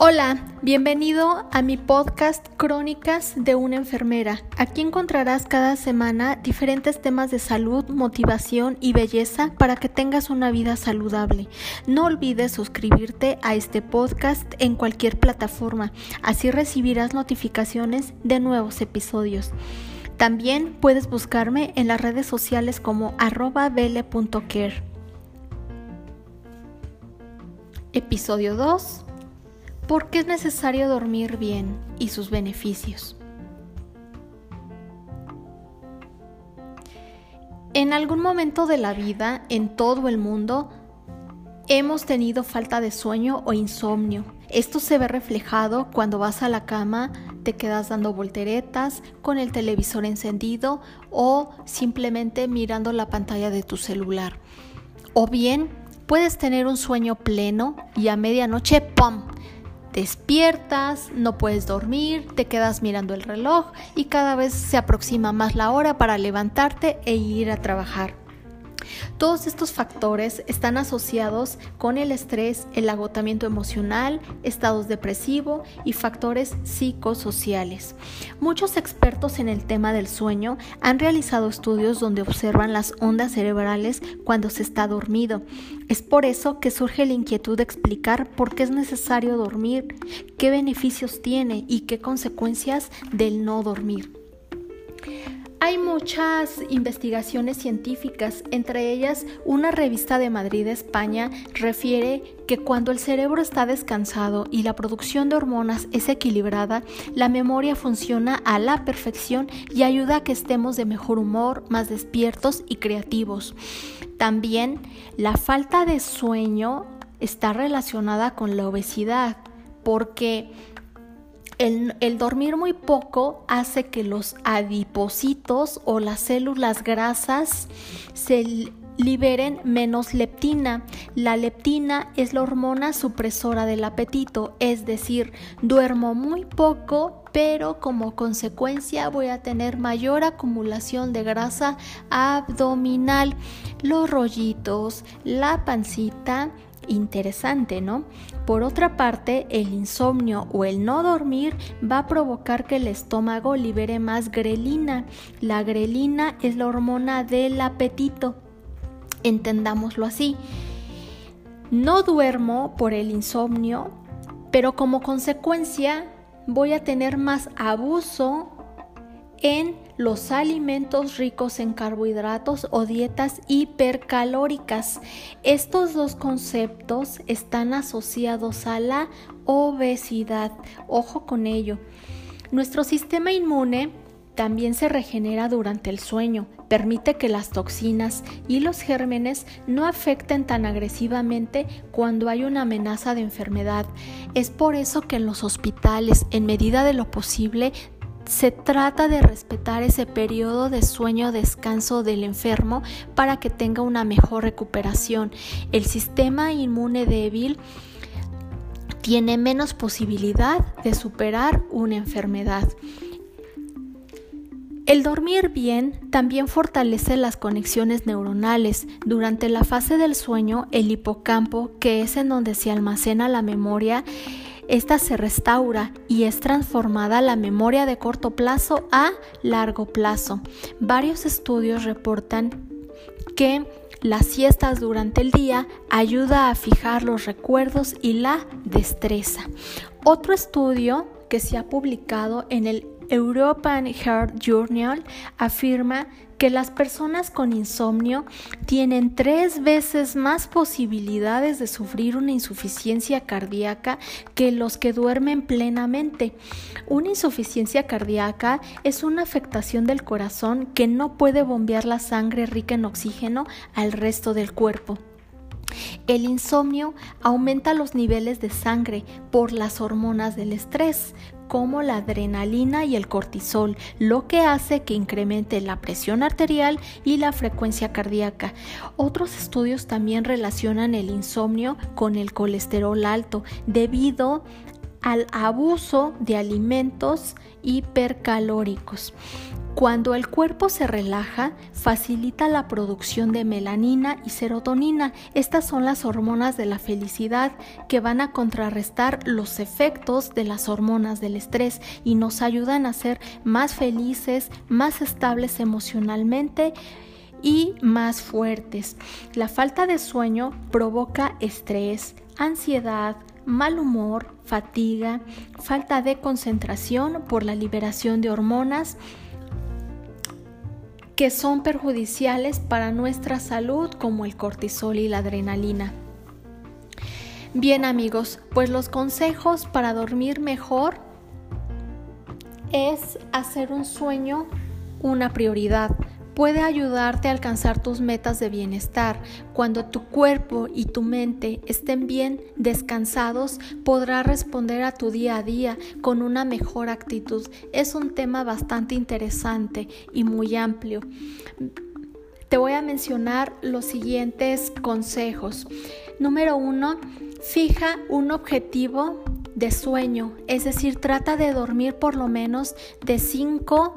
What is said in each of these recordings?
Hola, bienvenido a mi podcast Crónicas de una enfermera. Aquí encontrarás cada semana diferentes temas de salud, motivación y belleza para que tengas una vida saludable. No olvides suscribirte a este podcast en cualquier plataforma, así recibirás notificaciones de nuevos episodios. También puedes buscarme en las redes sociales como arroba. Episodio 2 ¿Por qué es necesario dormir bien y sus beneficios? En algún momento de la vida, en todo el mundo, hemos tenido falta de sueño o insomnio. Esto se ve reflejado cuando vas a la cama, te quedas dando volteretas con el televisor encendido o simplemente mirando la pantalla de tu celular. O bien puedes tener un sueño pleno y a medianoche, ¡pum! Despiertas, no puedes dormir, te quedas mirando el reloj y cada vez se aproxima más la hora para levantarte e ir a trabajar. Todos estos factores están asociados con el estrés, el agotamiento emocional, estados depresivos y factores psicosociales. Muchos expertos en el tema del sueño han realizado estudios donde observan las ondas cerebrales cuando se está dormido. Es por eso que surge la inquietud de explicar por qué es necesario dormir, qué beneficios tiene y qué consecuencias del no dormir. Hay muchas investigaciones científicas, entre ellas una revista de Madrid, España, refiere que cuando el cerebro está descansado y la producción de hormonas es equilibrada, la memoria funciona a la perfección y ayuda a que estemos de mejor humor, más despiertos y creativos. También la falta de sueño está relacionada con la obesidad, porque el, dormir muy poco hace que los adipocitos o las células grasas se liberen menos leptina. La leptina es la hormona supresora del apetito, es decir, duermo muy poco, pero como consecuencia voy a tener mayor acumulación de grasa abdominal. Los rollitos, la pancita interesante, ¿no? Por otra parte, el insomnio o el no dormir va a provocar que el estómago libere más grelina. La grelina es la hormona del apetito. Entendámoslo así. No duermo por el insomnio, pero como consecuencia voy a tener más abuso en los alimentos ricos en carbohidratos o dietas hipercalóricas. Estos dos conceptos están asociados a la obesidad. Ojo con ello. Nuestro sistema inmune también se regenera durante el sueño, permite que las toxinas y los gérmenes no afecten tan agresivamente cuando hay una amenaza de enfermedad. Es por eso que en los hospitales, en medida de lo posible, se trata de respetar ese periodo de sueño-descanso del enfermo para que tenga una mejor recuperación. El sistema inmune débil tiene menos posibilidad de superar una enfermedad. El dormir bien también fortalece las conexiones neuronales. Durante la fase del sueño, el hipocampo, que es en donde se almacena la memoria, esta se restaura y es transformada la memoria de corto plazo a largo plazo. Varios estudios reportan que las siestas durante el día ayuda a fijar los recuerdos y la destreza. Otro estudio que se ha publicado en el European Heart Journal afirma que las personas con insomnio tienen tres veces más posibilidades de sufrir una insuficiencia cardíaca que los que duermen plenamente. Una insuficiencia cardíaca es una afectación del corazón que no puede bombear la sangre rica en oxígeno al resto del cuerpo. El insomnio aumenta los niveles de sangre por las hormonas del estrés, como la adrenalina y el cortisol, lo que hace que incremente la presión arterial y la frecuencia cardíaca. Otros estudios también relacionan el insomnio con el colesterol alto debido al abuso de alimentos hipercalóricos. Cuando el cuerpo se relaja, facilita la producción de melanina y serotonina. Estas son las hormonas de la felicidad que van a contrarrestar los efectos de las hormonas del estrés y nos ayudan a ser más felices, más estables emocionalmente y más fuertes. La falta de sueño provoca estrés, ansiedad, mal humor, fatiga, falta de concentración por la liberación de hormonas que son perjudiciales para nuestra salud como el cortisol y la adrenalina. Bien amigos, pues los consejos para dormir mejor es hacer un sueño una prioridad puede ayudarte a alcanzar tus metas de bienestar. Cuando tu cuerpo y tu mente estén bien descansados, podrás responder a tu día a día con una mejor actitud. Es un tema bastante interesante y muy amplio. Te voy a mencionar los siguientes consejos. Número uno, fija un objetivo de sueño, es decir, trata de dormir por lo menos de 5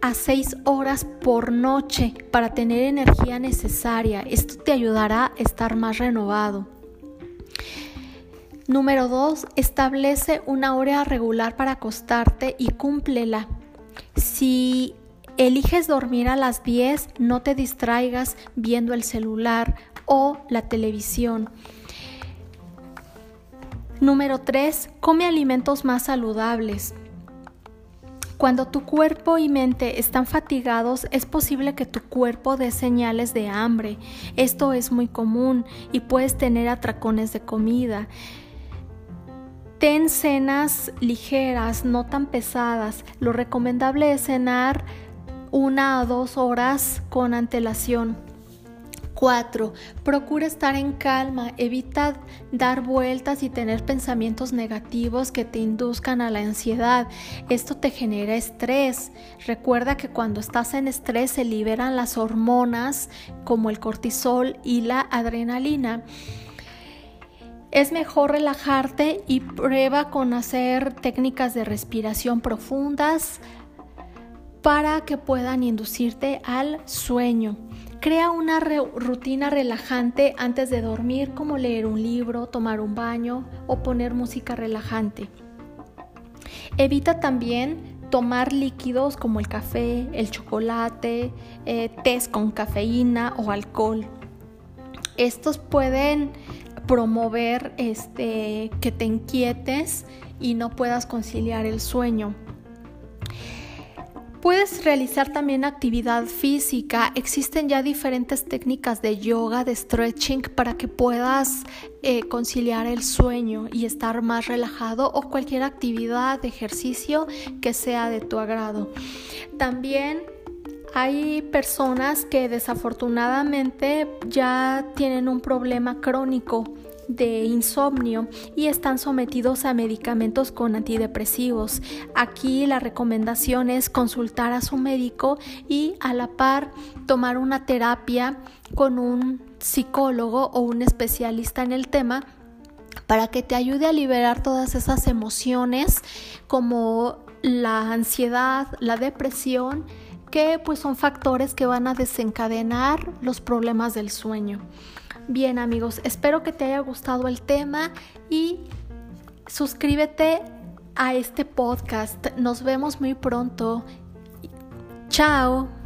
a 6 horas por noche para tener energía necesaria. Esto te ayudará a estar más renovado. Número 2. Establece una hora regular para acostarte y cúmplela. Si eliges dormir a las 10, no te distraigas viendo el celular o la televisión. Número 3. Come alimentos más saludables. Cuando tu cuerpo y mente están fatigados, es posible que tu cuerpo dé señales de hambre. Esto es muy común y puedes tener atracones de comida. Ten cenas ligeras, no tan pesadas. Lo recomendable es cenar una o dos horas con antelación. 4. Procura estar en calma, evita dar vueltas y tener pensamientos negativos que te induzcan a la ansiedad. Esto te genera estrés. Recuerda que cuando estás en estrés se liberan las hormonas como el cortisol y la adrenalina. Es mejor relajarte y prueba con hacer técnicas de respiración profundas para que puedan inducirte al sueño. Crea una rutina relajante antes de dormir como leer un libro, tomar un baño o poner música relajante. Evita también tomar líquidos como el café, el chocolate, eh, con cafeína o alcohol. Estos pueden promover este, que te inquietes y no puedas conciliar el sueño. Puedes realizar también actividad física. Existen ya diferentes técnicas de yoga, de stretching, para que puedas eh, conciliar el sueño y estar más relajado o cualquier actividad de ejercicio que sea de tu agrado. También hay personas que desafortunadamente ya tienen un problema crónico de insomnio y están sometidos a medicamentos con antidepresivos. Aquí la recomendación es consultar a su médico y a la par tomar una terapia con un psicólogo o un especialista en el tema para que te ayude a liberar todas esas emociones como la ansiedad, la depresión, que pues son factores que van a desencadenar los problemas del sueño. Bien amigos, espero que te haya gustado el tema y suscríbete a este podcast. Nos vemos muy pronto. Chao.